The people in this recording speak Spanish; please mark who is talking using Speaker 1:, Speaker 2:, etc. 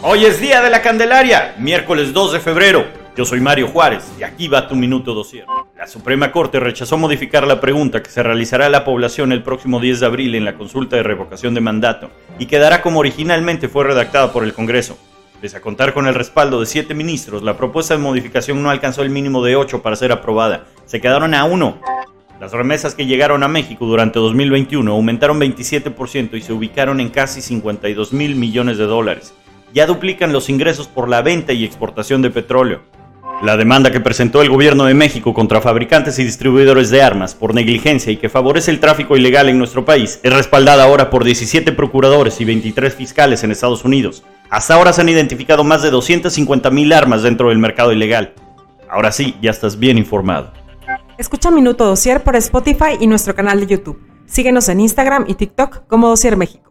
Speaker 1: Hoy es día de la Candelaria, miércoles 2 de febrero. Yo soy Mario Juárez y aquí va tu minuto dosier. La Suprema Corte rechazó modificar la pregunta que se realizará a la población el próximo 10 de abril en la consulta de revocación de mandato y quedará como originalmente fue redactada por el Congreso. Pese a contar con el respaldo de siete ministros, la propuesta de modificación no alcanzó el mínimo de ocho para ser aprobada. Se quedaron a uno. Las remesas que llegaron a México durante 2021 aumentaron 27% y se ubicaron en casi 52 mil millones de dólares ya duplican los ingresos por la venta y exportación de petróleo. La demanda que presentó el gobierno de México contra fabricantes y distribuidores de armas por negligencia y que favorece el tráfico ilegal en nuestro país es respaldada ahora por 17 procuradores y 23 fiscales en Estados Unidos. Hasta ahora se han identificado más de 250 mil armas dentro del mercado ilegal. Ahora sí, ya estás bien informado.
Speaker 2: Escucha Minuto Dosier por Spotify y nuestro canal de YouTube. Síguenos en Instagram y TikTok como Dosier México.